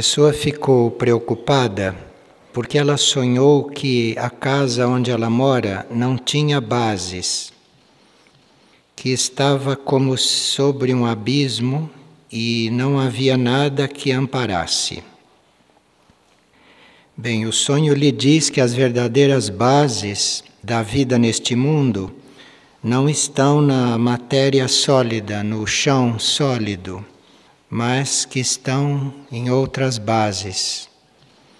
pessoa ficou preocupada porque ela sonhou que a casa onde ela mora não tinha bases, que estava como sobre um abismo e não havia nada que amparasse. Bem, o sonho lhe diz que as verdadeiras bases da vida neste mundo não estão na matéria sólida, no chão sólido, mas que estão em outras bases.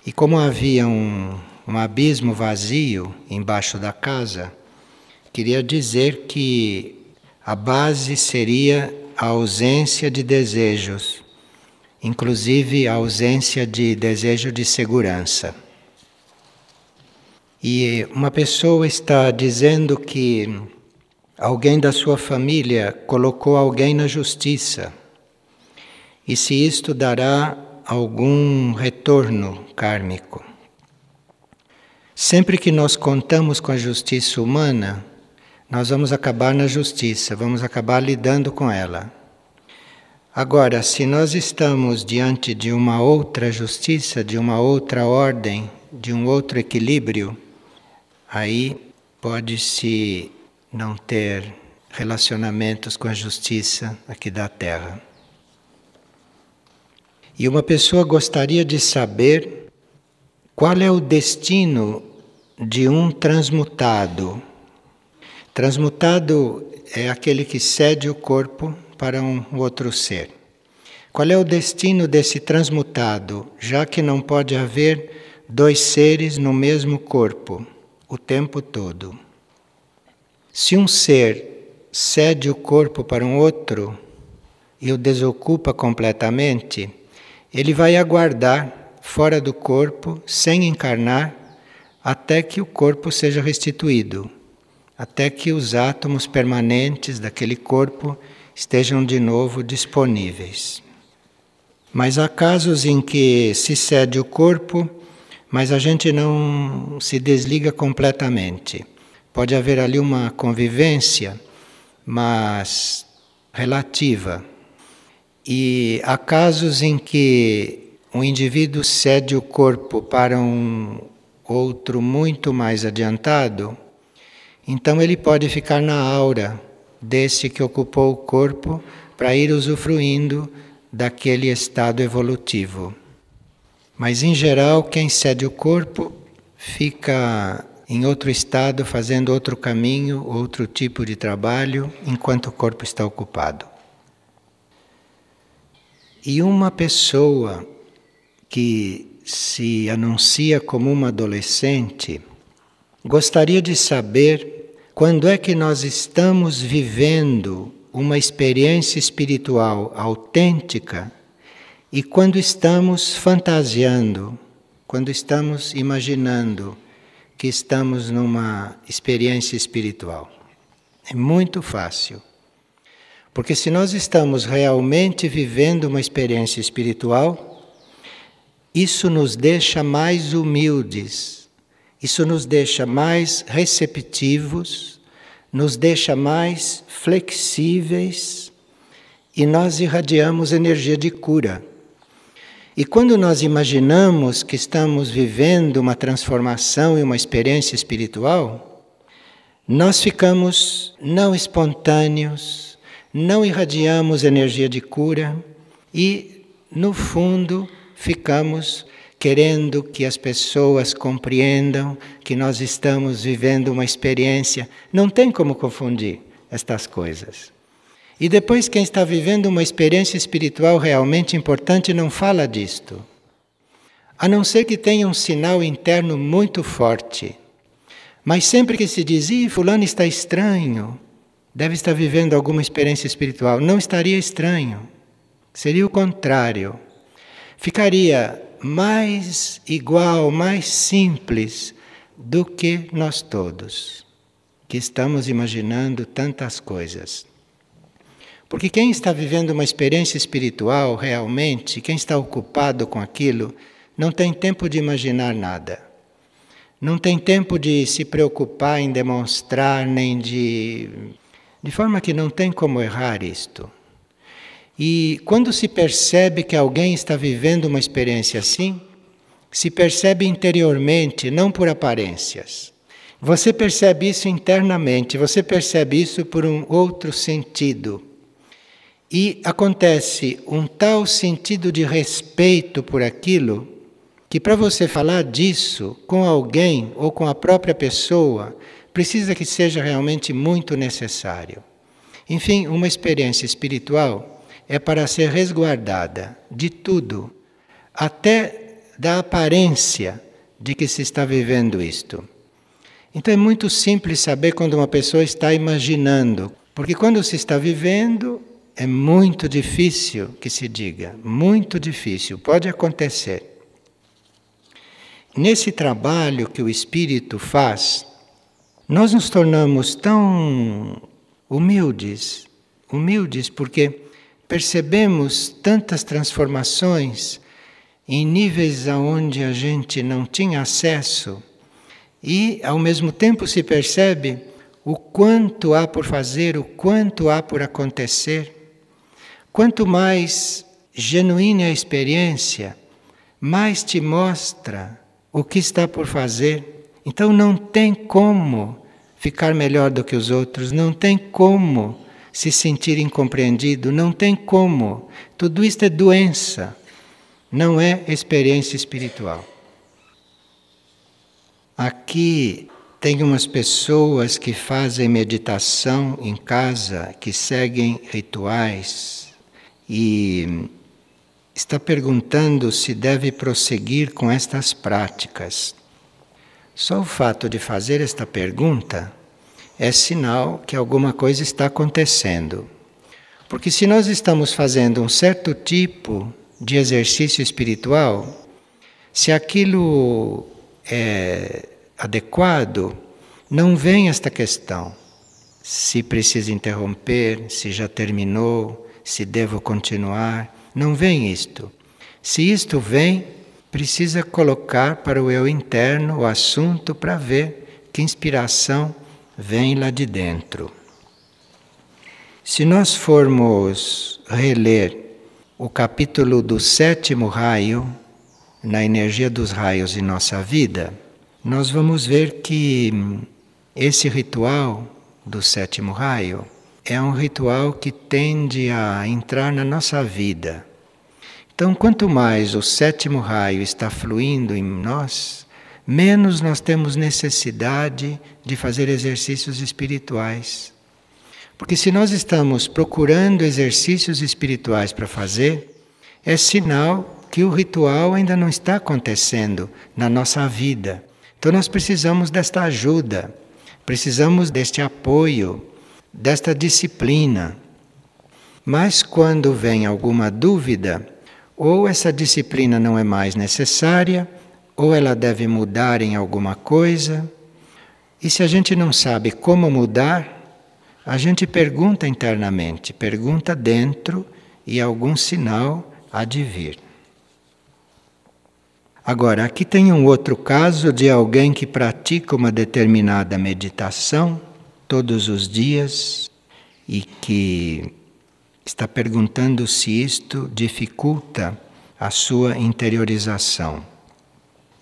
E como havia um, um abismo vazio embaixo da casa, queria dizer que a base seria a ausência de desejos, inclusive a ausência de desejo de segurança. E uma pessoa está dizendo que alguém da sua família colocou alguém na justiça. E se isto dará algum retorno kármico. Sempre que nós contamos com a justiça humana, nós vamos acabar na justiça, vamos acabar lidando com ela. Agora, se nós estamos diante de uma outra justiça, de uma outra ordem, de um outro equilíbrio, aí pode-se não ter relacionamentos com a justiça aqui da Terra. E uma pessoa gostaria de saber qual é o destino de um transmutado. Transmutado é aquele que cede o corpo para um outro ser. Qual é o destino desse transmutado, já que não pode haver dois seres no mesmo corpo? o tempo todo. Se um ser cede o corpo para um outro e o desocupa completamente, ele vai aguardar fora do corpo, sem encarnar, até que o corpo seja restituído, até que os átomos permanentes daquele corpo estejam de novo disponíveis. Mas há casos em que se cede o corpo mas a gente não se desliga completamente. Pode haver ali uma convivência, mas relativa. E há casos em que um indivíduo cede o corpo para um outro muito mais adiantado, então ele pode ficar na aura desse que ocupou o corpo para ir usufruindo daquele estado evolutivo. Mas em geral, quem cede o corpo fica em outro estado, fazendo outro caminho, outro tipo de trabalho, enquanto o corpo está ocupado. E uma pessoa que se anuncia como uma adolescente gostaria de saber quando é que nós estamos vivendo uma experiência espiritual autêntica e quando estamos fantasiando, quando estamos imaginando que estamos numa experiência espiritual, é muito fácil. Porque se nós estamos realmente vivendo uma experiência espiritual, isso nos deixa mais humildes, isso nos deixa mais receptivos, nos deixa mais flexíveis e nós irradiamos energia de cura. E quando nós imaginamos que estamos vivendo uma transformação e uma experiência espiritual, nós ficamos não espontâneos, não irradiamos energia de cura e, no fundo, ficamos querendo que as pessoas compreendam que nós estamos vivendo uma experiência. Não tem como confundir estas coisas. E depois, quem está vivendo uma experiência espiritual realmente importante não fala disto. A não ser que tenha um sinal interno muito forte. Mas sempre que se diz, Ih, Fulano está estranho, deve estar vivendo alguma experiência espiritual, não estaria estranho. Seria o contrário. Ficaria mais igual, mais simples do que nós todos, que estamos imaginando tantas coisas. Porque quem está vivendo uma experiência espiritual realmente, quem está ocupado com aquilo, não tem tempo de imaginar nada. Não tem tempo de se preocupar em demonstrar, nem de. De forma que não tem como errar isto. E quando se percebe que alguém está vivendo uma experiência assim, se percebe interiormente, não por aparências. Você percebe isso internamente, você percebe isso por um outro sentido. E acontece um tal sentido de respeito por aquilo que para você falar disso com alguém ou com a própria pessoa, precisa que seja realmente muito necessário. Enfim, uma experiência espiritual é para ser resguardada de tudo, até da aparência de que se está vivendo isto. Então é muito simples saber quando uma pessoa está imaginando, porque quando se está vivendo, é muito difícil que se diga, muito difícil, pode acontecer. Nesse trabalho que o espírito faz, nós nos tornamos tão humildes, humildes porque percebemos tantas transformações em níveis aonde a gente não tinha acesso e ao mesmo tempo se percebe o quanto há por fazer, o quanto há por acontecer. Quanto mais genuína a experiência, mais te mostra o que está por fazer. Então não tem como ficar melhor do que os outros, não tem como se sentir incompreendido, não tem como. Tudo isto é doença, não é experiência espiritual. Aqui tem umas pessoas que fazem meditação em casa, que seguem rituais, e está perguntando se deve prosseguir com estas práticas. Só o fato de fazer esta pergunta é sinal que alguma coisa está acontecendo. Porque se nós estamos fazendo um certo tipo de exercício espiritual, se aquilo é adequado, não vem esta questão. Se precisa interromper, se já terminou, se devo continuar. Não vem isto. Se isto vem, precisa colocar para o eu interno o assunto para ver que inspiração vem lá de dentro. Se nós formos reler o capítulo do sétimo raio, na energia dos raios em nossa vida, nós vamos ver que esse ritual do sétimo raio é um ritual que tende a entrar na nossa vida. Então, quanto mais o sétimo raio está fluindo em nós, menos nós temos necessidade de fazer exercícios espirituais. Porque se nós estamos procurando exercícios espirituais para fazer, é sinal que o ritual ainda não está acontecendo na nossa vida. Então nós precisamos desta ajuda, precisamos deste apoio desta disciplina. Mas quando vem alguma dúvida, ou essa disciplina não é mais necessária, ou ela deve mudar em alguma coisa. E se a gente não sabe como mudar, a gente pergunta internamente, pergunta dentro e algum sinal há de vir. Agora, aqui tem um outro caso de alguém que pratica uma determinada meditação todos os dias e que está perguntando se isto dificulta a sua interiorização.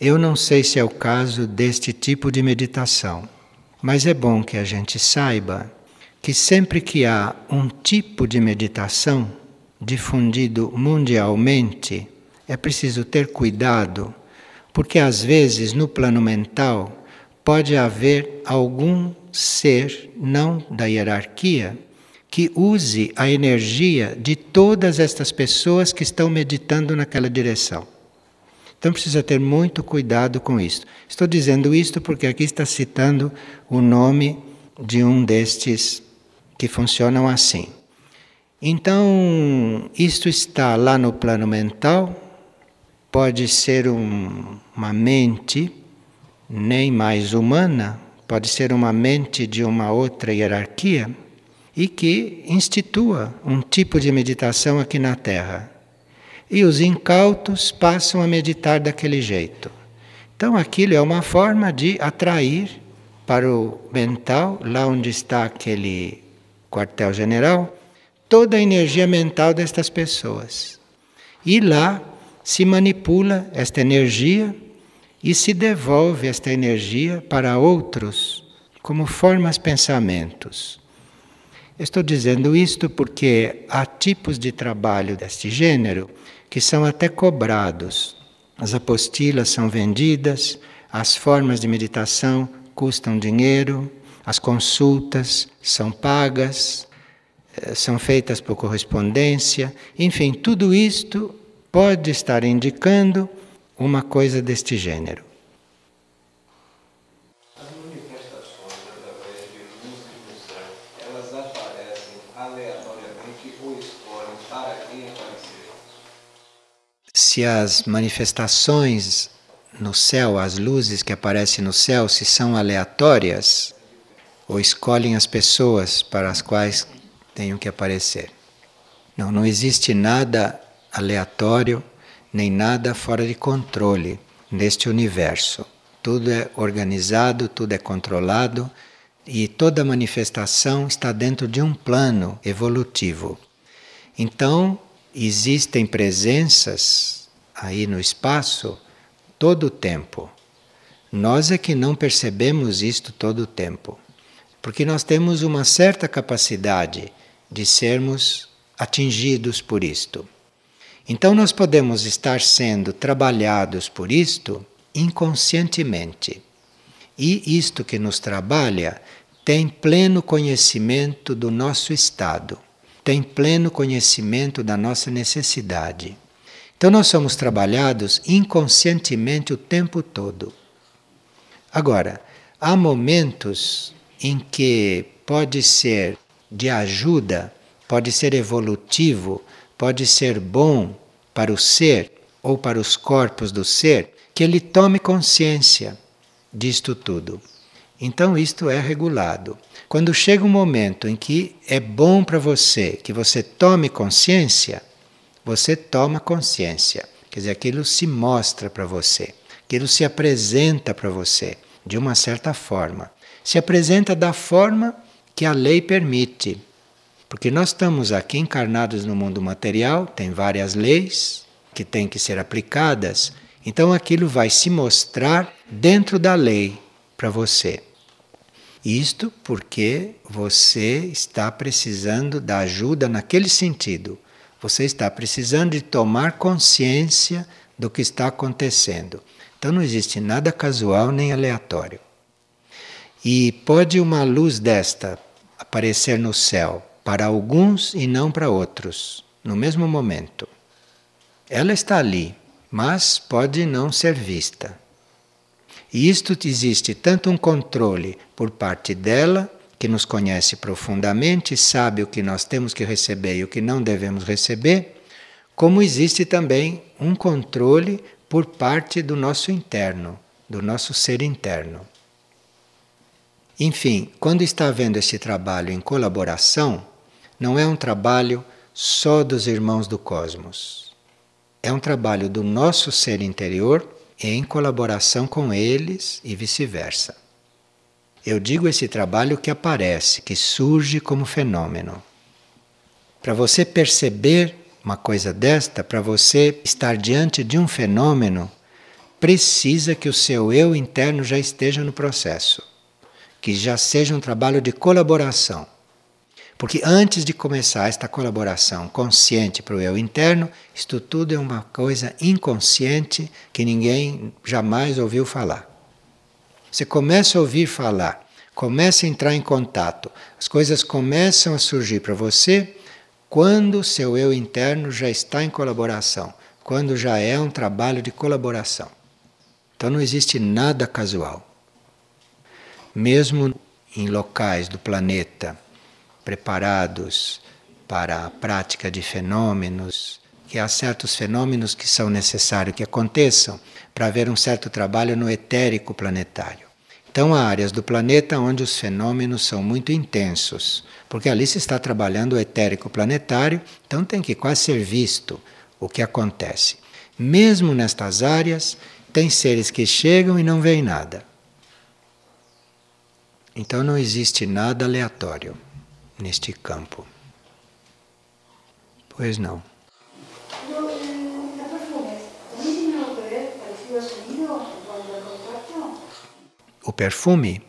Eu não sei se é o caso deste tipo de meditação, mas é bom que a gente saiba que sempre que há um tipo de meditação difundido mundialmente, é preciso ter cuidado, porque às vezes no plano mental pode haver algum ser não da hierarquia que use a energia de todas estas pessoas que estão meditando naquela direção. Então precisa ter muito cuidado com isso. Estou dizendo isto porque aqui está citando o nome de um destes que funcionam assim. Então, isto está lá no plano mental, pode ser um, uma mente nem mais humana, pode ser uma mente de uma outra hierarquia e que institua um tipo de meditação aqui na Terra. E os incautos passam a meditar daquele jeito. Então aquilo é uma forma de atrair para o mental, lá onde está aquele quartel-general, toda a energia mental destas pessoas. E lá se manipula esta energia e se devolve esta energia para outros como formas pensamentos. Estou dizendo isto porque há tipos de trabalho deste gênero que são até cobrados. As apostilas são vendidas, as formas de meditação custam dinheiro, as consultas são pagas, eh, são feitas por correspondência, enfim, tudo isto pode estar indicando uma coisa deste gênero. As manifestações através de luz e função, elas aparecem aleatoriamente ou escolhem para quem aparecer? Se as manifestações no céu, as luzes que aparecem no céu, se são aleatórias ou escolhem as pessoas para as quais tenham que aparecer. Não, não existe nada aleatório nem nada fora de controle neste universo. Tudo é organizado, tudo é controlado e toda manifestação está dentro de um plano evolutivo. Então, existem presenças aí no espaço todo o tempo. Nós é que não percebemos isto todo o tempo, porque nós temos uma certa capacidade de sermos atingidos por isto. Então, nós podemos estar sendo trabalhados por isto inconscientemente. E isto que nos trabalha tem pleno conhecimento do nosso estado, tem pleno conhecimento da nossa necessidade. Então, nós somos trabalhados inconscientemente o tempo todo. Agora, há momentos em que pode ser de ajuda, pode ser evolutivo pode ser bom para o ser ou para os corpos do ser, que ele tome consciência disto tudo. Então isto é regulado. Quando chega um momento em que é bom para você que você tome consciência, você toma consciência. Quer dizer, aquilo se mostra para você, aquilo se apresenta para você de uma certa forma. Se apresenta da forma que a lei permite. Porque nós estamos aqui encarnados no mundo material, tem várias leis que têm que ser aplicadas, então aquilo vai se mostrar dentro da lei para você. Isto porque você está precisando da ajuda naquele sentido. Você está precisando de tomar consciência do que está acontecendo. Então não existe nada casual nem aleatório. E pode uma luz desta aparecer no céu para alguns e não para outros, no mesmo momento. Ela está ali, mas pode não ser vista. E isto existe tanto um controle por parte dela, que nos conhece profundamente, sabe o que nós temos que receber e o que não devemos receber, como existe também um controle por parte do nosso interno, do nosso ser interno. Enfim, quando está havendo esse trabalho em colaboração, não é um trabalho só dos irmãos do cosmos. É um trabalho do nosso ser interior em colaboração com eles e vice-versa. Eu digo esse trabalho que aparece, que surge como fenômeno. Para você perceber uma coisa desta, para você estar diante de um fenômeno, precisa que o seu eu interno já esteja no processo, que já seja um trabalho de colaboração. Porque antes de começar esta colaboração consciente para o eu interno, isto tudo é uma coisa inconsciente que ninguém jamais ouviu falar. Você começa a ouvir falar, começa a entrar em contato, as coisas começam a surgir para você quando o seu eu interno já está em colaboração, quando já é um trabalho de colaboração. Então não existe nada casual. Mesmo em locais do planeta preparados para a prática de fenômenos, que há certos fenômenos que são necessários que aconteçam para haver um certo trabalho no etérico planetário. Então, há áreas do planeta onde os fenômenos são muito intensos, porque ali se está trabalhando o etérico planetário, então tem que quase ser visto o que acontece. Mesmo nestas áreas, tem seres que chegam e não veem nada. Então não existe nada aleatório neste campo. Pois não. O perfume?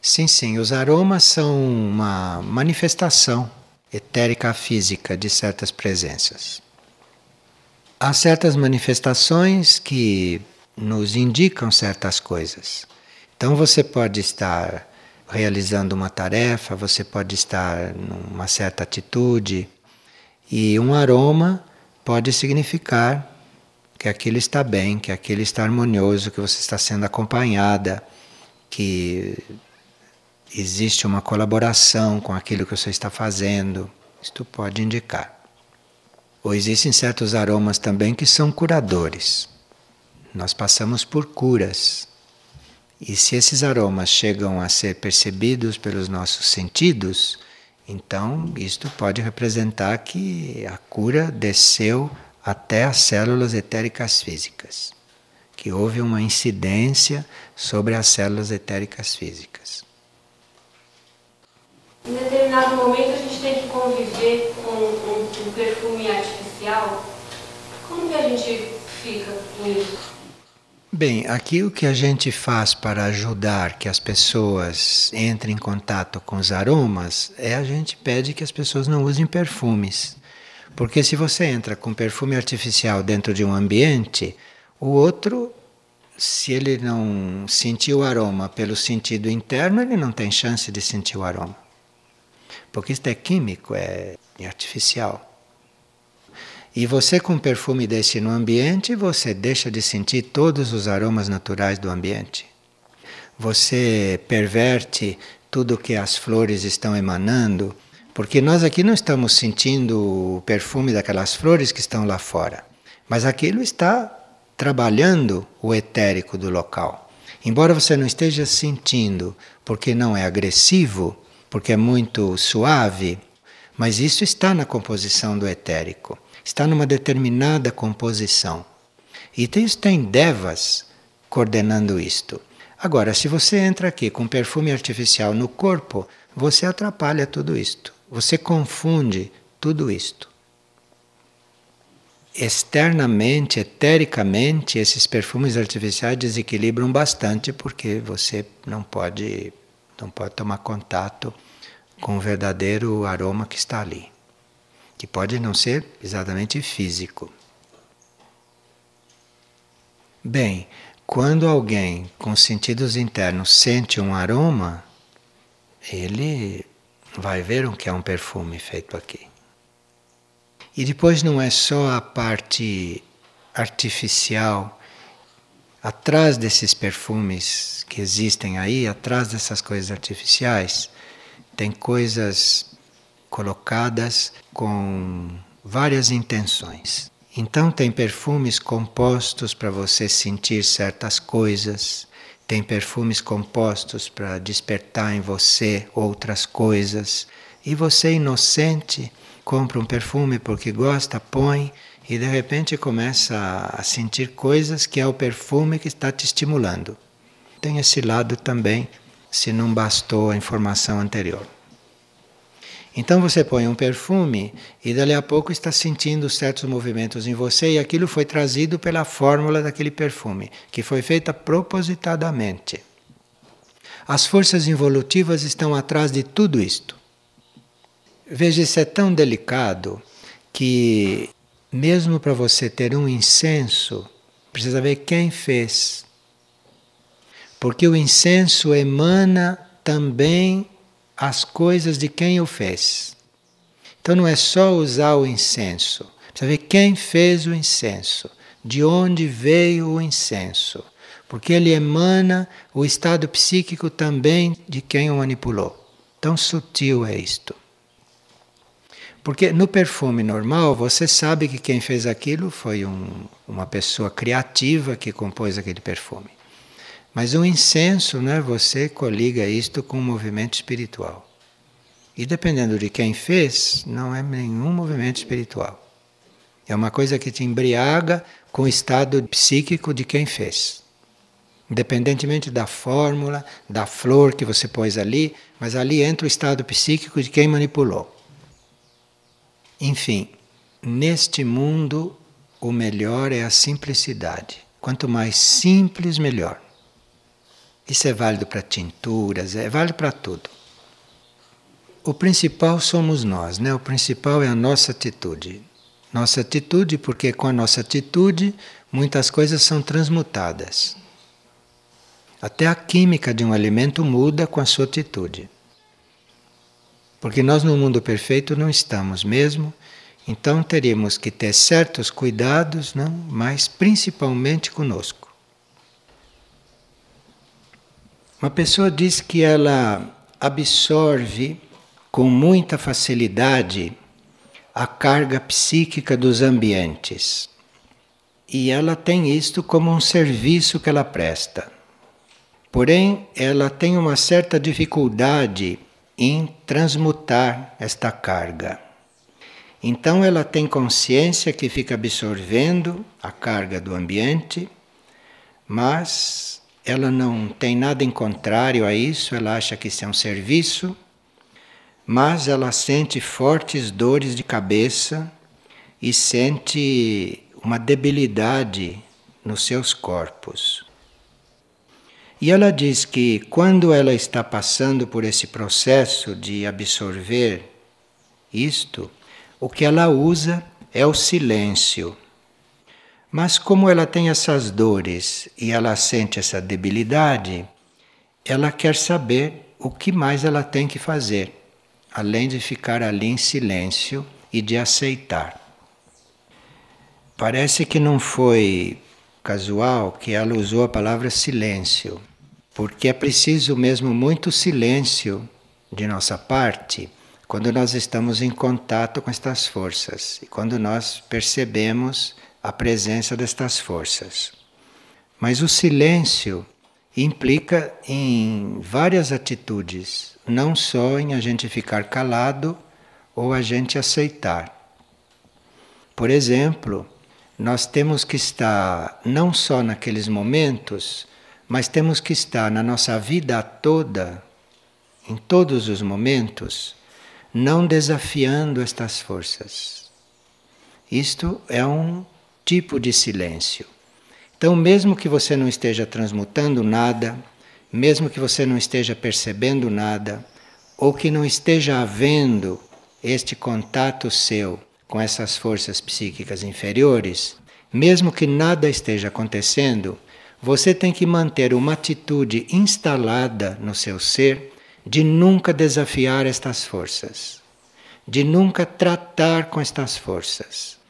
Sim, sim, os aromas são uma manifestação etérica física de certas presenças. Há certas manifestações que nos indicam certas coisas. Então você pode estar realizando uma tarefa, você pode estar numa certa atitude e um aroma pode significar que aquilo está bem, que aquilo está harmonioso, que você está sendo acompanhada, que existe uma colaboração com aquilo que você está fazendo. Isto pode indicar. Ou existem certos aromas também que são curadores. Nós passamos por curas. E se esses aromas chegam a ser percebidos pelos nossos sentidos, então isto pode representar que a cura desceu até as células etéricas físicas, que houve uma incidência sobre as células etéricas físicas. Em determinado momento a gente tem que conviver com um, um perfume artificial. Como que a gente fica com isso? Bem, aqui o que a gente faz para ajudar que as pessoas entrem em contato com os aromas é a gente pede que as pessoas não usem perfumes. Porque se você entra com perfume artificial dentro de um ambiente, o outro, se ele não sentir o aroma pelo sentido interno, ele não tem chance de sentir o aroma. Porque isso é químico, é artificial. E você com perfume desse no ambiente, você deixa de sentir todos os aromas naturais do ambiente. Você perverte tudo que as flores estão emanando, porque nós aqui não estamos sentindo o perfume daquelas flores que estão lá fora, mas aquilo está trabalhando o etérico do local. Embora você não esteja sentindo, porque não é agressivo, porque é muito suave, mas isso está na composição do etérico, está numa determinada composição. E isso tem devas coordenando isto. Agora, se você entra aqui com perfume artificial no corpo, você atrapalha tudo isto. Você confunde tudo isto. Externamente, etericamente, esses perfumes artificiais desequilibram bastante porque você não pode, não pode tomar contato com o verdadeiro aroma que está ali, que pode não ser exatamente físico. Bem, quando alguém com sentidos internos sente um aroma, ele vai ver o que é um perfume feito aqui. E depois não é só a parte artificial. Atrás desses perfumes que existem aí, atrás dessas coisas artificiais, tem coisas colocadas com várias intenções. Então, tem perfumes compostos para você sentir certas coisas, tem perfumes compostos para despertar em você outras coisas. E você, inocente, compra um perfume porque gosta, põe e de repente começa a sentir coisas que é o perfume que está te estimulando. Tem esse lado também, se não bastou a informação anterior. Então você põe um perfume e dali a pouco está sentindo certos movimentos em você e aquilo foi trazido pela fórmula daquele perfume, que foi feita propositadamente. As forças involutivas estão atrás de tudo isto. Veja, isso é tão delicado que, mesmo para você ter um incenso, precisa ver quem fez. Porque o incenso emana também as coisas de quem o fez. Então não é só usar o incenso, precisa ver quem fez o incenso, de onde veio o incenso, porque ele emana o estado psíquico também de quem o manipulou. Tão sutil é isto. Porque no perfume normal você sabe que quem fez aquilo foi um, uma pessoa criativa que compôs aquele perfume. Mas o incenso, né, você coliga isto com um movimento espiritual. E dependendo de quem fez, não é nenhum movimento espiritual. É uma coisa que te embriaga com o estado psíquico de quem fez. Independentemente da fórmula, da flor que você pôs ali, mas ali entra o estado psíquico de quem manipulou. Enfim, neste mundo o melhor é a simplicidade. Quanto mais simples, melhor. Isso é válido para tinturas, é válido para tudo. O principal somos nós, né? O principal é a nossa atitude. Nossa atitude, porque com a nossa atitude muitas coisas são transmutadas. Até a química de um alimento muda com a sua atitude. Porque nós no mundo perfeito não estamos mesmo, então teríamos que ter certos cuidados, não? mas principalmente conosco. Uma pessoa diz que ela absorve com muita facilidade a carga psíquica dos ambientes. E ela tem isto como um serviço que ela presta. Porém, ela tem uma certa dificuldade em transmutar esta carga. Então ela tem consciência que fica absorvendo a carga do ambiente, mas ela não tem nada em contrário a isso, ela acha que isso é um serviço, mas ela sente fortes dores de cabeça e sente uma debilidade nos seus corpos. E ela diz que quando ela está passando por esse processo de absorver isto, o que ela usa é o silêncio. Mas como ela tem essas dores e ela sente essa debilidade, ela quer saber o que mais ela tem que fazer, além de ficar ali em silêncio e de aceitar. Parece que não foi casual que ela usou a palavra silêncio, porque é preciso mesmo muito silêncio de nossa parte quando nós estamos em contato com estas forças e quando nós percebemos a presença destas forças. Mas o silêncio implica em várias atitudes, não só em a gente ficar calado ou a gente aceitar. Por exemplo, nós temos que estar não só naqueles momentos, mas temos que estar na nossa vida toda, em todos os momentos, não desafiando estas forças. Isto é um tipo de silêncio. Então, mesmo que você não esteja transmutando nada, mesmo que você não esteja percebendo nada, ou que não esteja havendo este contato seu com essas forças psíquicas inferiores, mesmo que nada esteja acontecendo, você tem que manter uma atitude instalada no seu ser de nunca desafiar estas forças, de nunca tratar com estas forças.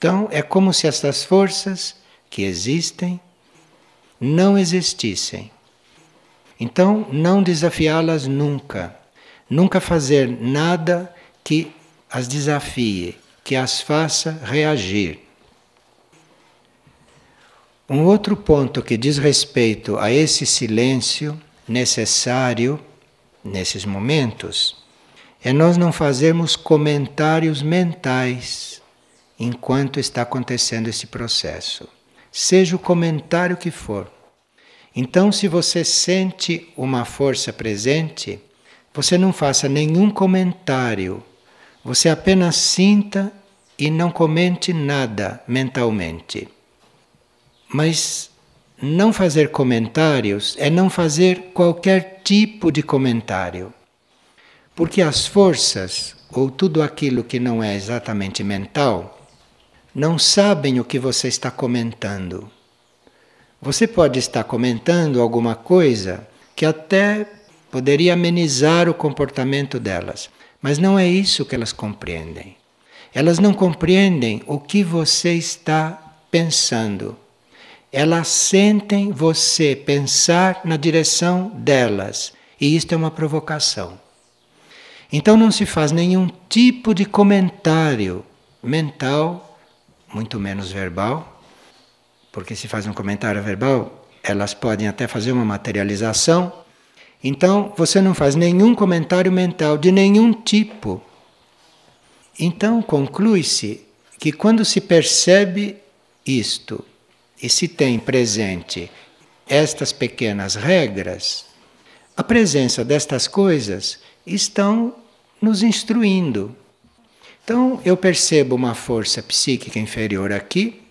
Então, é como se estas forças que existem não existissem. Então, não desafiá-las nunca. Nunca fazer nada que as desafie, que as faça reagir. Um outro ponto que diz respeito a esse silêncio necessário nesses momentos é nós não fazermos comentários mentais enquanto está acontecendo esse processo, seja o comentário que for. Então, se você sente uma força presente, você não faça nenhum comentário, você apenas sinta e não comente nada mentalmente. Mas não fazer comentários é não fazer qualquer tipo de comentário. Porque as forças, ou tudo aquilo que não é exatamente mental, não sabem o que você está comentando. Você pode estar comentando alguma coisa que até poderia amenizar o comportamento delas, mas não é isso que elas compreendem. Elas não compreendem o que você está pensando elas sentem você pensar na direção delas, e isto é uma provocação. Então não se faz nenhum tipo de comentário mental, muito menos verbal, porque se faz um comentário verbal, elas podem até fazer uma materialização. Então você não faz nenhum comentário mental de nenhum tipo. Então conclui-se que quando se percebe isto, e se tem presente estas pequenas regras, a presença destas coisas estão nos instruindo. Então eu percebo uma força psíquica inferior aqui,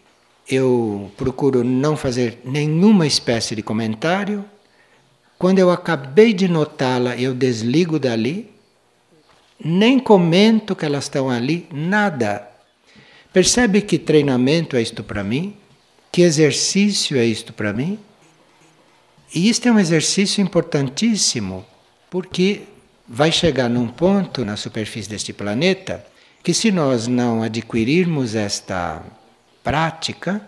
eu procuro não fazer nenhuma espécie de comentário. Quando eu acabei de notá-la, eu desligo dali, nem comento que elas estão ali, nada. Percebe que treinamento é isto para mim? Que exercício é isto para mim? E isto é um exercício importantíssimo, porque vai chegar num ponto na superfície deste planeta que, se nós não adquirirmos esta prática,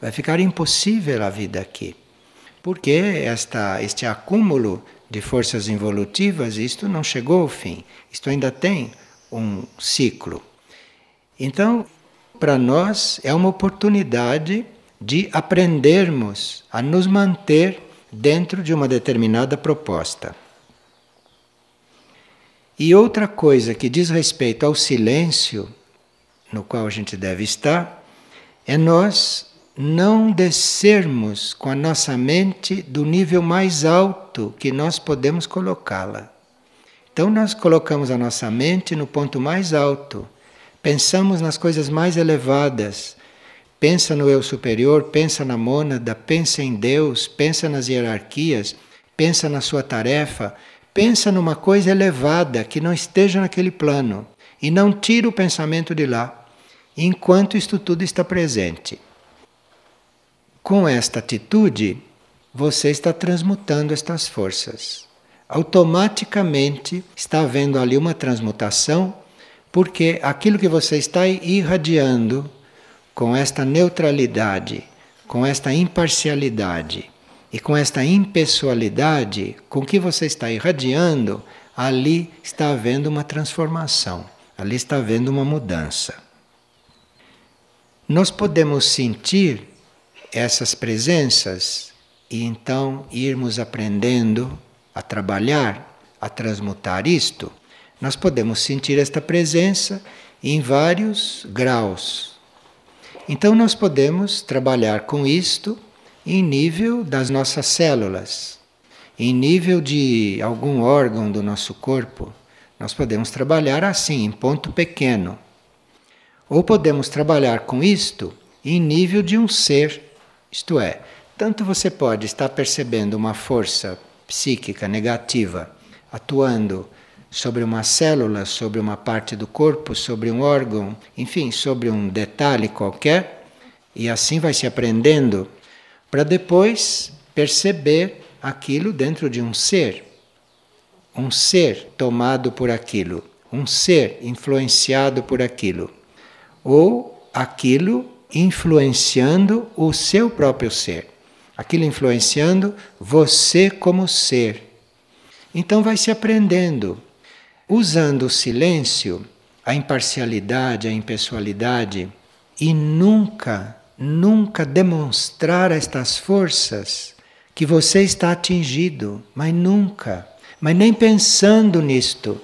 vai ficar impossível a vida aqui. Porque esta, este acúmulo de forças involutivas, isto não chegou ao fim, isto ainda tem um ciclo. Então, para nós é uma oportunidade de aprendermos a nos manter dentro de uma determinada proposta. E outra coisa que diz respeito ao silêncio no qual a gente deve estar é nós não descermos com a nossa mente do nível mais alto que nós podemos colocá-la. Então nós colocamos a nossa mente no ponto mais alto, pensamos nas coisas mais elevadas, pensa no eu superior, pensa na mônada, pensa em Deus, pensa nas hierarquias, pensa na sua tarefa, pensa numa coisa elevada que não esteja naquele plano e não tira o pensamento de lá, enquanto isto tudo está presente. Com esta atitude, você está transmutando estas forças. Automaticamente está havendo ali uma transmutação, porque aquilo que você está irradiando com esta neutralidade, com esta imparcialidade e com esta impessoalidade com que você está irradiando, ali está havendo uma transformação, ali está havendo uma mudança. Nós podemos sentir essas presenças e então irmos aprendendo a trabalhar, a transmutar isto, nós podemos sentir esta presença em vários graus. Então nós podemos trabalhar com isto em nível das nossas células, em nível de algum órgão do nosso corpo. Nós podemos trabalhar assim, em ponto pequeno. Ou podemos trabalhar com isto em nível de um ser isto é, tanto você pode estar percebendo uma força psíquica negativa atuando sobre uma célula, sobre uma parte do corpo, sobre um órgão, enfim, sobre um detalhe qualquer, e assim vai se aprendendo para depois perceber aquilo dentro de um ser. Um ser tomado por aquilo, um ser influenciado por aquilo, ou aquilo influenciando o seu próprio ser. Aquilo influenciando você como ser. Então vai se aprendendo, usando o silêncio, a imparcialidade, a impessoalidade, e nunca, nunca demonstrar estas forças que você está atingido, mas nunca, mas nem pensando nisto.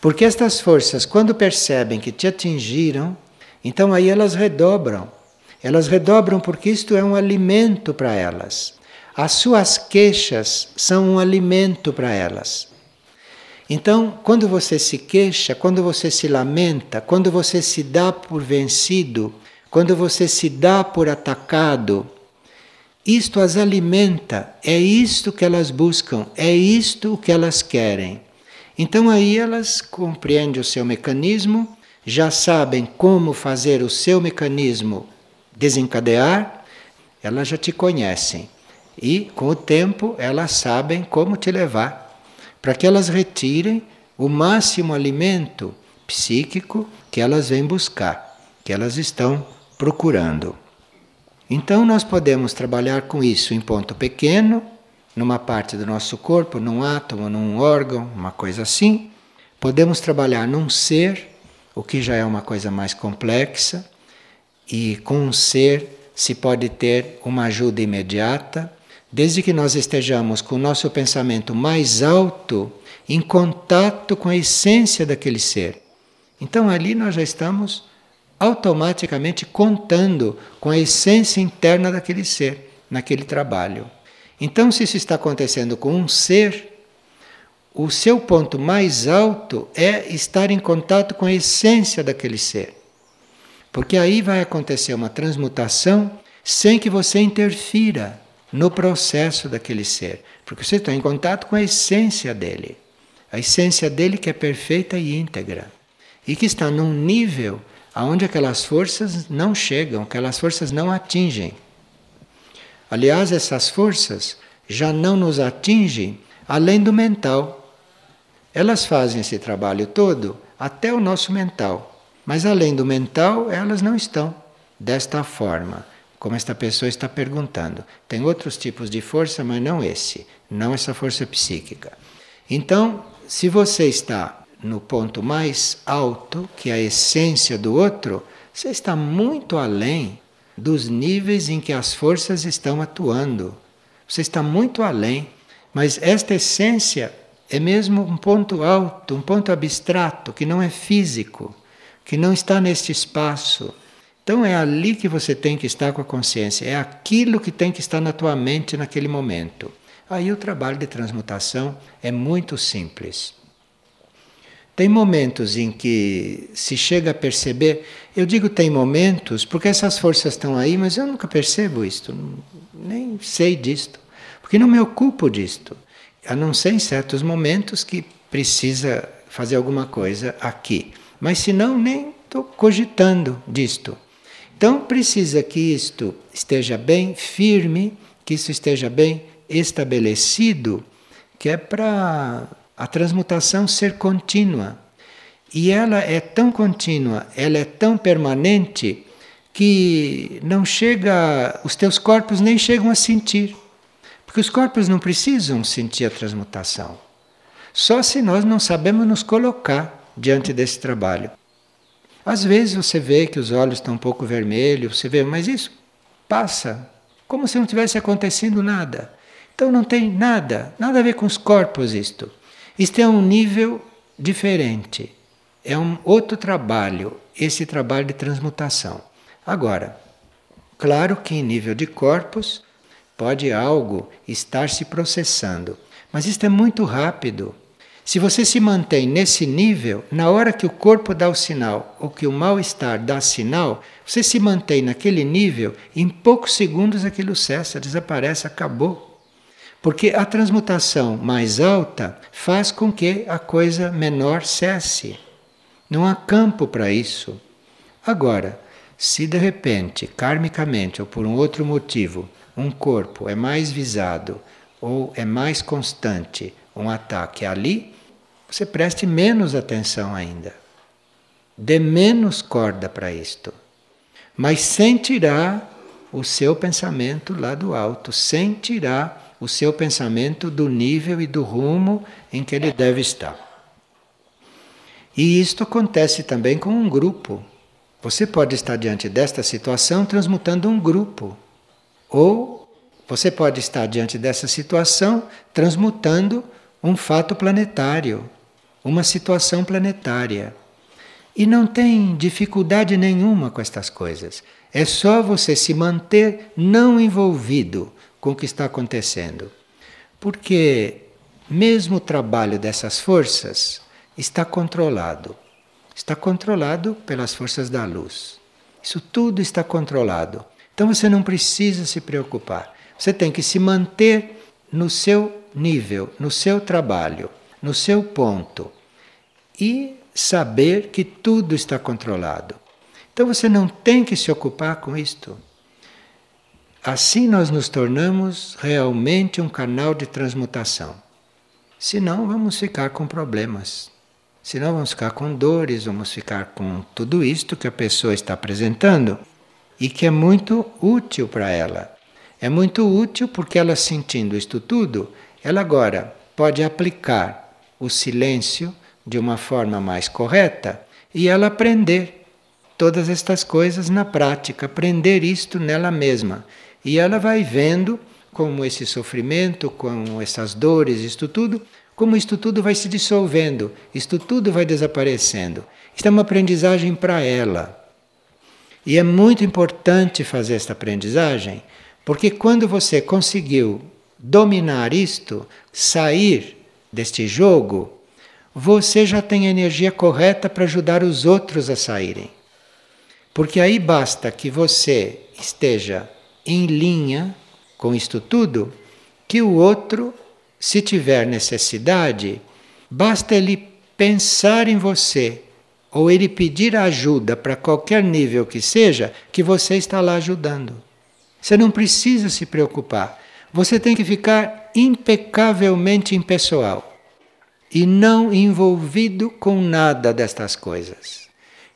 Porque estas forças, quando percebem que te atingiram, então aí elas redobram. Elas redobram porque isto é um alimento para elas. As suas queixas são um alimento para elas. Então, quando você se queixa, quando você se lamenta, quando você se dá por vencido, quando você se dá por atacado, isto as alimenta, é isto que elas buscam, é isto o que elas querem. Então aí elas compreendem o seu mecanismo já sabem como fazer o seu mecanismo desencadear, elas já te conhecem. E com o tempo elas sabem como te levar para que elas retirem o máximo alimento psíquico que elas vêm buscar, que elas estão procurando. Então nós podemos trabalhar com isso em ponto pequeno, numa parte do nosso corpo, num átomo, num órgão, uma coisa assim. Podemos trabalhar num ser o que já é uma coisa mais complexa, e com um ser se pode ter uma ajuda imediata, desde que nós estejamos com o nosso pensamento mais alto em contato com a essência daquele ser. Então ali nós já estamos automaticamente contando com a essência interna daquele ser, naquele trabalho. Então, se isso está acontecendo com um ser, o seu ponto mais alto é estar em contato com a essência daquele ser. Porque aí vai acontecer uma transmutação sem que você interfira no processo daquele ser. Porque você está em contato com a essência dele. A essência dele que é perfeita e íntegra. E que está num nível aonde aquelas forças não chegam, aquelas forças não atingem. Aliás, essas forças já não nos atingem além do mental. Elas fazem esse trabalho todo até o nosso mental. Mas além do mental, elas não estão desta forma, como esta pessoa está perguntando. Tem outros tipos de força, mas não esse, não essa força psíquica. Então, se você está no ponto mais alto, que é a essência do outro, você está muito além dos níveis em que as forças estão atuando. Você está muito além, mas esta essência é mesmo um ponto alto, um ponto abstrato, que não é físico, que não está neste espaço. Então é ali que você tem que estar com a consciência, é aquilo que tem que estar na tua mente naquele momento. Aí o trabalho de transmutação é muito simples. Tem momentos em que se chega a perceber, eu digo tem momentos porque essas forças estão aí, mas eu nunca percebo isto, nem sei disto, porque não me ocupo disto a não ser em certos momentos que precisa fazer alguma coisa aqui. Mas se não, nem estou cogitando disto. Então precisa que isto esteja bem firme, que isso esteja bem estabelecido, que é para a transmutação ser contínua. E ela é tão contínua, ela é tão permanente que não chega, os teus corpos nem chegam a sentir. Porque os corpos não precisam sentir a transmutação. Só se nós não sabemos nos colocar diante desse trabalho. Às vezes você vê que os olhos estão um pouco vermelhos, você vê, mas isso passa, como se não tivesse acontecendo nada. Então não tem nada, nada a ver com os corpos isto. Isto é um nível diferente. É um outro trabalho, esse trabalho de transmutação. Agora, claro que em nível de corpos, Pode algo estar se processando, mas isto é muito rápido. Se você se mantém nesse nível, na hora que o corpo dá o sinal ou que o mal-estar dá sinal, você se mantém naquele nível, em poucos segundos aquilo cessa, desaparece, acabou. Porque a transmutação mais alta faz com que a coisa menor cesse. Não há campo para isso. Agora, se de repente, karmicamente ou por um outro motivo, um corpo é mais visado ou é mais constante um ataque ali, você preste menos atenção ainda. Dê menos corda para isto. Mas sem tirar o seu pensamento lá do alto, sem tirar o seu pensamento do nível e do rumo em que ele deve estar. E isto acontece também com um grupo. Você pode estar diante desta situação transmutando um grupo. Ou você pode estar diante dessa situação transmutando um fato planetário, uma situação planetária. E não tem dificuldade nenhuma com estas coisas. É só você se manter não envolvido com o que está acontecendo. Porque mesmo o trabalho dessas forças está controlado. Está controlado pelas forças da luz. Isso tudo está controlado. Então você não precisa se preocupar. Você tem que se manter no seu nível, no seu trabalho, no seu ponto e saber que tudo está controlado. Então você não tem que se ocupar com isto. Assim nós nos tornamos realmente um canal de transmutação. Senão vamos ficar com problemas. Senão vamos ficar com dores, vamos ficar com tudo isto que a pessoa está apresentando e que é muito útil para ela. É muito útil porque ela sentindo isto tudo, ela agora pode aplicar o silêncio de uma forma mais correta e ela aprender todas estas coisas na prática, aprender isto nela mesma. E ela vai vendo como esse sofrimento, como essas dores, isto tudo, como isto tudo vai se dissolvendo, isto tudo vai desaparecendo. Isto é uma aprendizagem para ela. E é muito importante fazer esta aprendizagem, porque quando você conseguiu dominar isto, sair deste jogo, você já tem a energia correta para ajudar os outros a saírem. Porque aí basta que você esteja em linha com isto tudo, que o outro, se tiver necessidade, basta ele pensar em você ou ele pedir ajuda para qualquer nível que seja, que você está lá ajudando. Você não precisa se preocupar. Você tem que ficar impecavelmente impessoal e não envolvido com nada destas coisas.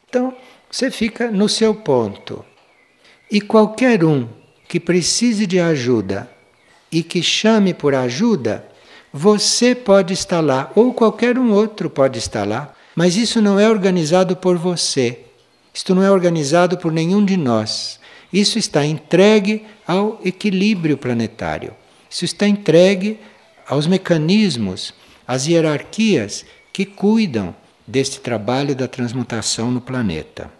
Então, você fica no seu ponto. E qualquer um que precise de ajuda e que chame por ajuda, você pode estar lá, ou qualquer um outro pode estar lá, mas isso não é organizado por você. Isto não é organizado por nenhum de nós. Isso está entregue ao equilíbrio planetário. Isso está entregue aos mecanismos as hierarquias que cuidam deste trabalho da transmutação no planeta.